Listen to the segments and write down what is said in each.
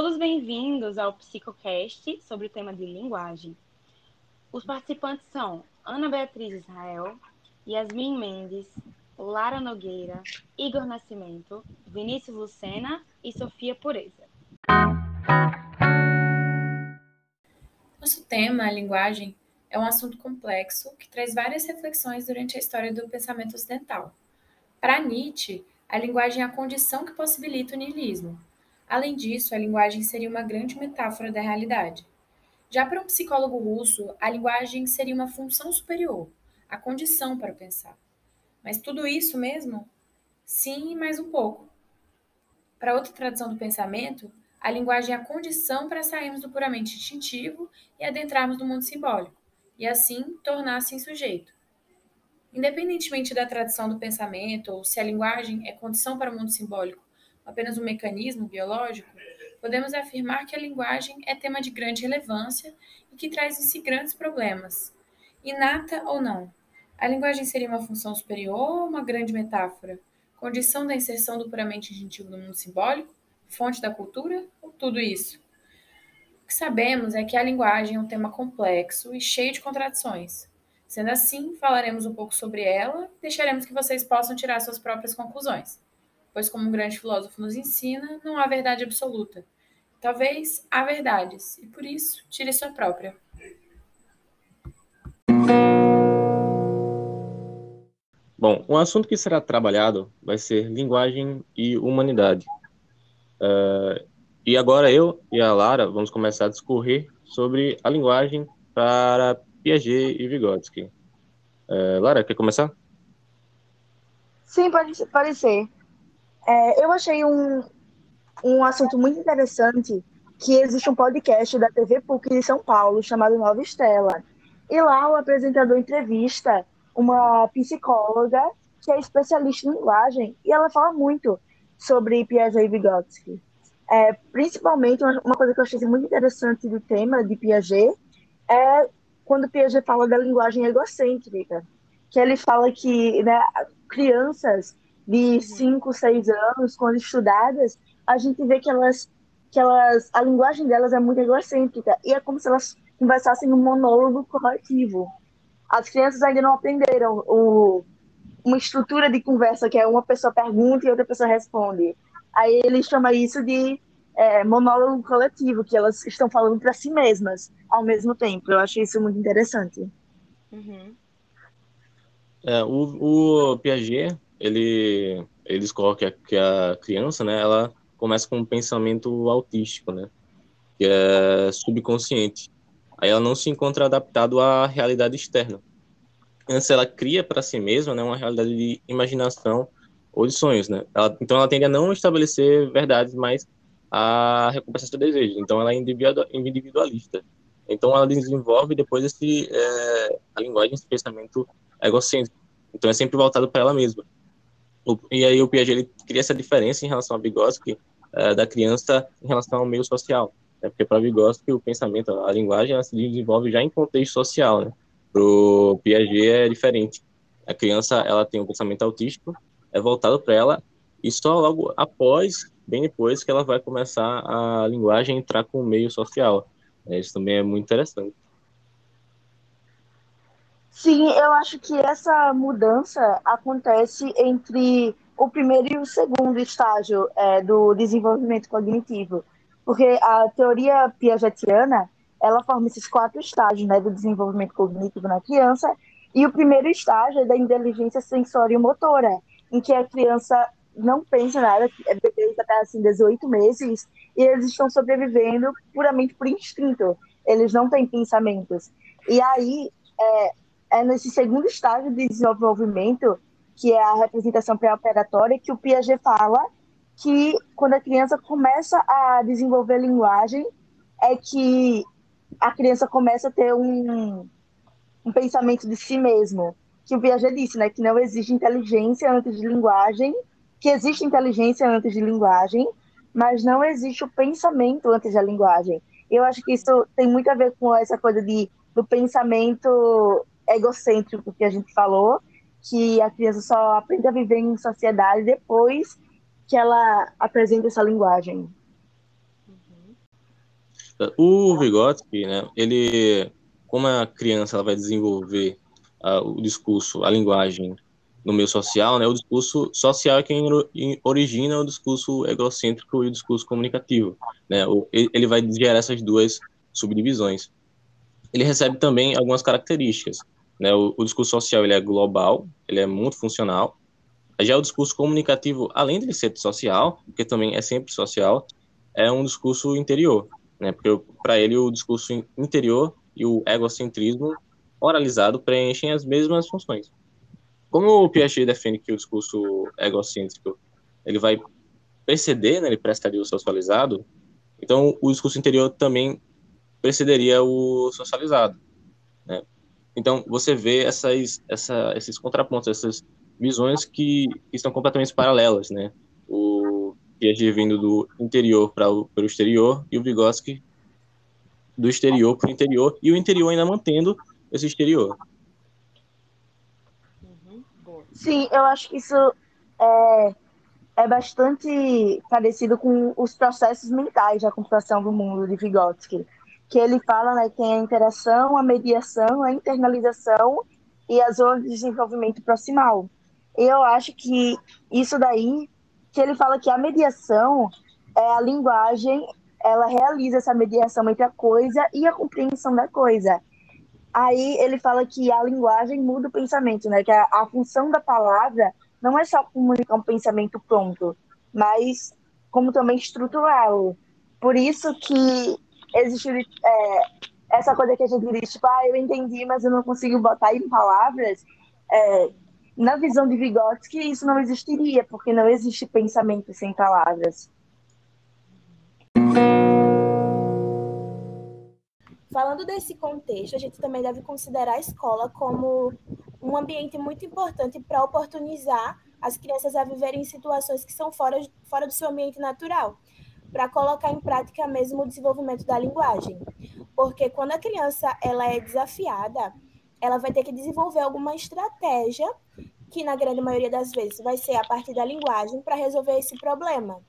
todos bem-vindos ao Psicocast sobre o tema de linguagem. Os participantes são Ana Beatriz Israel, Yasmin Mendes, Lara Nogueira, Igor Nascimento, Vinícius Lucena e Sofia Pureza. Nosso tema, a linguagem, é um assunto complexo que traz várias reflexões durante a história do pensamento ocidental. Para Nietzsche, a linguagem é a condição que possibilita o niilismo. Além disso, a linguagem seria uma grande metáfora da realidade. Já para um psicólogo russo, a linguagem seria uma função superior, a condição para pensar. Mas tudo isso mesmo? Sim, mais um pouco. Para outra tradição do pensamento, a linguagem é a condição para sairmos do puramente instintivo e adentrarmos no mundo simbólico, e assim tornar-se em sujeito. Independentemente da tradição do pensamento, ou se a linguagem é condição para o mundo simbólico, apenas um mecanismo biológico, podemos afirmar que a linguagem é tema de grande relevância e que traz em si grandes problemas. Inata ou não, a linguagem seria uma função superior ou uma grande metáfora? Condição da inserção do puramente instintivo no mundo simbólico? fonte da cultura ou tudo isso? O que sabemos é que a linguagem é um tema complexo e cheio de contradições. Sendo assim, falaremos um pouco sobre ela e deixaremos que vocês possam tirar suas próprias conclusões. Pois, como um grande filósofo nos ensina, não há verdade absoluta. Talvez há verdades, e por isso, tire sua própria. Bom, um assunto que será trabalhado vai ser linguagem e humanidade. Uh, e agora eu e a Lara vamos começar a discorrer sobre a linguagem para Piaget e Vygotsky. Uh, Lara, quer começar? Sim, pode, pode ser. É, eu achei um, um assunto muito interessante que existe um podcast da TV PUC de São Paulo chamado Nova Estela. E lá o apresentador entrevista uma psicóloga que é especialista em linguagem e ela fala muito sobre Piaget e Vygotsky. É, principalmente, uma coisa que eu achei muito interessante do tema de Piaget é quando Piaget fala da linguagem egocêntrica, que ele fala que né, crianças de 5, 6 anos, quando estudadas, a gente vê que elas, que elas, a linguagem delas é muito egocêntrica, e é como se elas conversassem num monólogo coletivo. As crianças ainda não aprenderam o, uma estrutura de conversa que é uma pessoa pergunta e outra pessoa responde. Aí ele chama isso de é, monólogo coletivo, que elas estão falando para si mesmas ao mesmo tempo. Eu acho isso muito interessante. Uhum. É, o, o, Piaget, ele, ele discorre que a, que a criança, né, ela começa com um pensamento autístico, né, que é subconsciente. Aí ela não se encontra adaptado à realidade externa antes ela cria para si mesma né, uma realidade de imaginação ou de sonhos, né? Ela, então ela tende a não estabelecer verdades, mas a recompensar seus desejos. Então ela é individualista. Então ela desenvolve depois esse é, a linguagem, esse pensamento egocêntrico. Então é sempre voltado para ela mesma. O, e aí o Piaget ele cria essa diferença em relação a Vygotsky é, da criança em relação ao meio social. Né? Porque para Vygotsky o pensamento, a linguagem, ela se desenvolve já em contexto social, né? Pro Piaget é diferente. A criança ela tem um pensamento autístico, é voltado para ela e só logo após, bem depois, que ela vai começar a linguagem entrar com o meio social. É, isso também é muito interessante. Sim, eu acho que essa mudança acontece entre o primeiro e o segundo estágio é, do desenvolvimento cognitivo, porque a teoria piagetiana ela forma esses quatro estágios né, do desenvolvimento cognitivo na criança. E o primeiro estágio é da inteligência sensório-motora, em que a criança não pensa nada, é bebê até assim 18 meses, e eles estão sobrevivendo puramente por instinto. Eles não têm pensamentos. E aí, é, é nesse segundo estágio de desenvolvimento, que é a representação pré-operatória, que o Piaget fala que quando a criança começa a desenvolver linguagem, é que a criança começa a ter um, um pensamento de si mesmo. Que o Piaget disse, né? Que não existe inteligência antes de linguagem, que existe inteligência antes de linguagem, mas não existe o pensamento antes da linguagem. Eu acho que isso tem muito a ver com essa coisa de, do pensamento egocêntrico que a gente falou, que a criança só aprende a viver em sociedade depois que ela apresenta essa linguagem. Uhum. O Vygotsky, né, ele, como a criança ela vai desenvolver uh, o discurso, a linguagem no meio social, né, o discurso social é quem origina o discurso egocêntrico e o discurso comunicativo. Né, ele vai gerar essas duas subdivisões. Ele recebe também algumas características. Né, o, o discurso social ele é global, ele é muito funcional. Já o discurso comunicativo, além de ser social, porque também é sempre social, é um discurso interior, né? Porque para ele o discurso interior e o egocentrismo oralizado preenchem as mesmas funções. Como o Piaget defende que o discurso egocêntrico ele vai preceder, né, ele prestaria o socializado, então o discurso interior também precederia o socializado. Né? Então você vê essas, essa, esses contrapontos, essas visões que, que estão completamente paralelas, né? O Piaget vindo do interior para o exterior e o Vygotsky do exterior para o interior e o interior ainda mantendo esse exterior. Sim, eu acho que isso é, é bastante parecido com os processos mentais da computação do mundo de Vygotsky, que ele fala né, que tem a interação, a mediação, a internalização e a zona de desenvolvimento proximal. Eu acho que isso daí, que ele fala que a mediação é a linguagem, ela realiza essa mediação entre a coisa e a compreensão da coisa. Aí ele fala que a linguagem muda o pensamento, né? Que a, a função da palavra não é só comunicar um pensamento pronto, mas como também estruturá-lo. Por isso que existe é, essa coisa que a gente diz, tipo, ah, eu entendi, mas eu não consigo botar em palavras. É, na visão de Vygotsky, isso não existiria, porque não existe pensamento sem palavras. Falando desse contexto, a gente também deve considerar a escola como um ambiente muito importante para oportunizar as crianças a viverem em situações que são fora, fora do seu ambiente natural, para colocar em prática mesmo o desenvolvimento da linguagem. Porque quando a criança ela é desafiada, ela vai ter que desenvolver alguma estratégia, que na grande maioria das vezes vai ser a partir da linguagem, para resolver esse problema.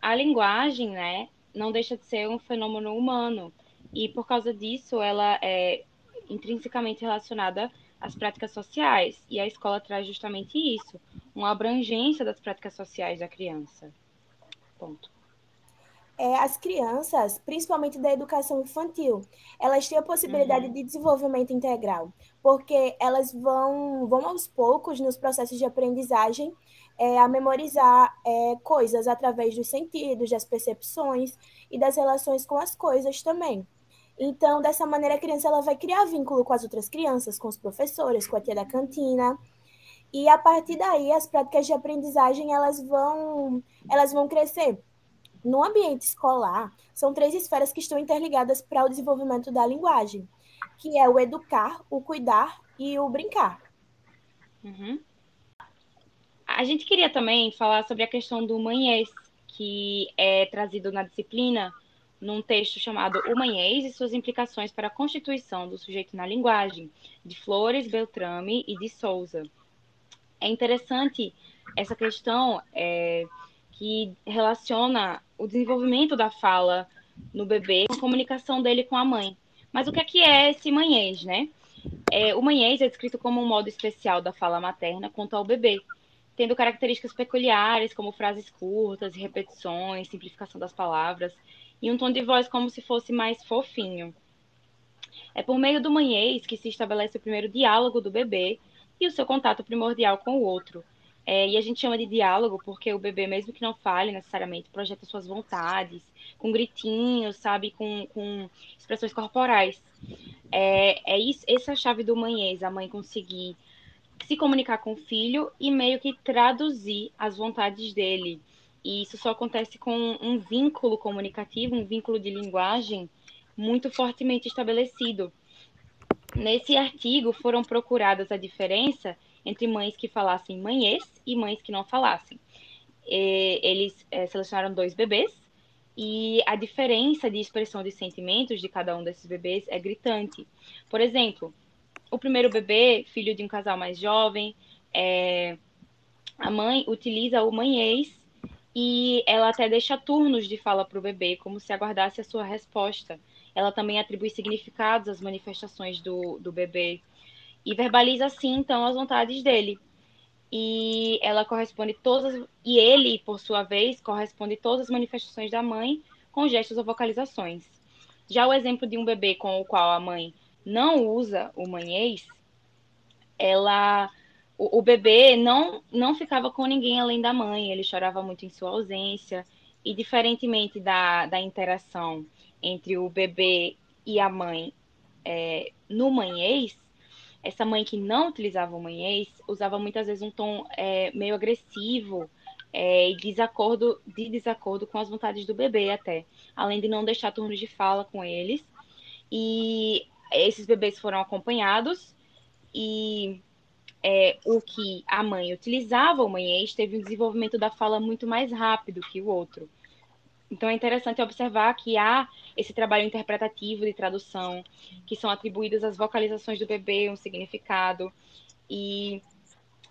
A linguagem, né, não deixa de ser um fenômeno humano. E por causa disso, ela é intrinsecamente relacionada às práticas sociais. E a escola traz justamente isso, uma abrangência das práticas sociais da criança. Ponto. É, as crianças, principalmente da educação infantil, elas têm a possibilidade uhum. de desenvolvimento integral, porque elas vão, vão aos poucos nos processos de aprendizagem é, a memorizar é, coisas através dos sentidos, das percepções e das relações com as coisas também. Então, dessa maneira, a criança ela vai criar vínculo com as outras crianças, com os professores, com a tia da cantina. E a partir daí, as práticas de aprendizagem elas vão, elas vão crescer. No ambiente escolar, são três esferas que estão interligadas para o desenvolvimento da linguagem, que é o educar, o cuidar e o brincar. Uhum. A gente queria também falar sobre a questão do manhês, que é trazido na disciplina num texto chamado O Manhês e suas implicações para a constituição do sujeito na linguagem, de Flores, Beltrame e de Souza. É interessante essa questão é, que relaciona o desenvolvimento da fala no bebê com a comunicação dele com a mãe. Mas o que é, que é esse manhês, né? É, o manhês é descrito como um modo especial da fala materna quanto ao bebê, tendo características peculiares, como frases curtas, repetições, simplificação das palavras, e um tom de voz como se fosse mais fofinho. É por meio do manhês que se estabelece o primeiro diálogo do bebê e o seu contato primordial com o outro. É, e a gente chama de diálogo porque o bebê, mesmo que não fale necessariamente, projeta suas vontades, com gritinhos, sabe, com, com expressões corporais. É, é isso, essa é a chave do manhês, a mãe conseguir se comunicar com o filho e meio que traduzir as vontades dele. E isso só acontece com um vínculo comunicativo, um vínculo de linguagem muito fortemente estabelecido. Nesse artigo foram procuradas a diferença entre mães que falassem manhês e mães que não falassem. Eles é, selecionaram dois bebês e a diferença de expressão de sentimentos de cada um desses bebês é gritante. Por exemplo, o primeiro bebê, filho de um casal mais jovem, é, a mãe utiliza o manhês e ela até deixa turnos de fala para o bebê, como se aguardasse a sua resposta. Ela também atribui significados às manifestações do, do bebê e verbaliza assim então as vontades dele. E ela corresponde todas e ele, por sua vez, corresponde todas as manifestações da mãe com gestos ou vocalizações. Já o exemplo de um bebê com o qual a mãe não usa o manhês, ela o, o bebê não não ficava com ninguém além da mãe, ele chorava muito em sua ausência e diferentemente da, da interação entre o bebê e a mãe é, no manhês, essa mãe que não utilizava o manhês usava muitas vezes um tom é, meio agressivo é, e desacordo, de desacordo com as vontades do bebê até, além de não deixar turnos de fala com eles. E esses bebês foram acompanhados e é, o que a mãe utilizava o manhês teve um desenvolvimento da fala muito mais rápido que o outro. Então é interessante observar que há esse trabalho interpretativo de tradução, que são atribuídas às vocalizações do bebê um significado, e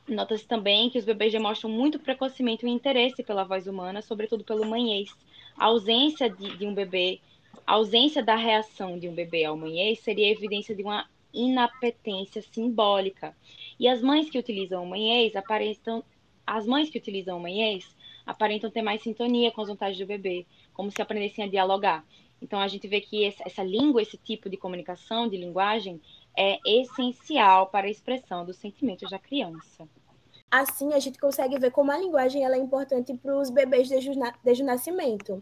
nota-se também que os bebês demonstram muito precocemente o interesse pela voz humana, sobretudo pelo manhês. A ausência de, de um bebê, a ausência da reação de um bebê ao manhês seria evidência de uma inapetência simbólica. E as mães que utilizam o manhês aparentam, as mães que utilizam o manhês aparentam ter mais sintonia com as vontades do bebê, como se aprendessem a dialogar. Então a gente vê que essa língua, esse tipo de comunicação, de linguagem, é essencial para a expressão dos sentimentos da criança. Assim, a gente consegue ver como a linguagem ela é importante para os bebês desde o, desde o nascimento.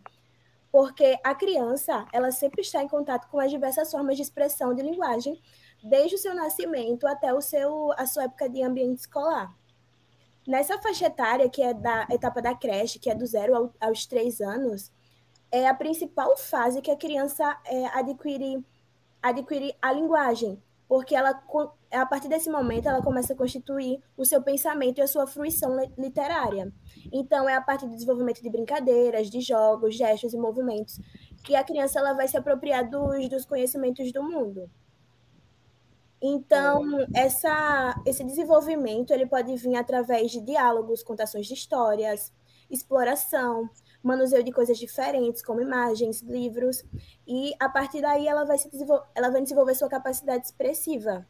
Porque a criança, ela sempre está em contato com as diversas formas de expressão de linguagem, desde o seu nascimento até o seu, a sua época de ambiente escolar. Nessa faixa etária, que é da etapa da creche, que é do zero ao, aos três anos, é a principal fase que a criança é, adquire, adquire a linguagem, porque ela, a partir desse momento ela começa a constituir o seu pensamento e a sua fruição literária. Então, é a partir do desenvolvimento de brincadeiras, de jogos, gestos e movimentos que a criança ela vai se apropriar dos, dos conhecimentos do mundo. Então, essa, esse desenvolvimento ele pode vir através de diálogos, contações de histórias, exploração, manuseio de coisas diferentes, como imagens, livros, e a partir daí ela vai, se desenvol ela vai desenvolver sua capacidade expressiva.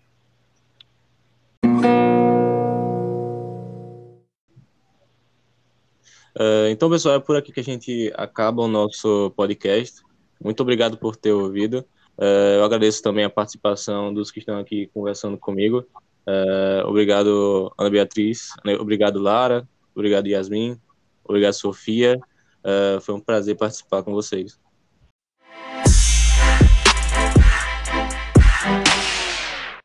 Uh, então, pessoal, é por aqui que a gente acaba o nosso podcast. Muito obrigado por ter ouvido. Uh, eu agradeço também a participação dos que estão aqui conversando comigo. Uh, obrigado, Ana Beatriz. Obrigado, Lara. Obrigado, Yasmin. Obrigado, Sofia. Uh, foi um prazer participar com vocês.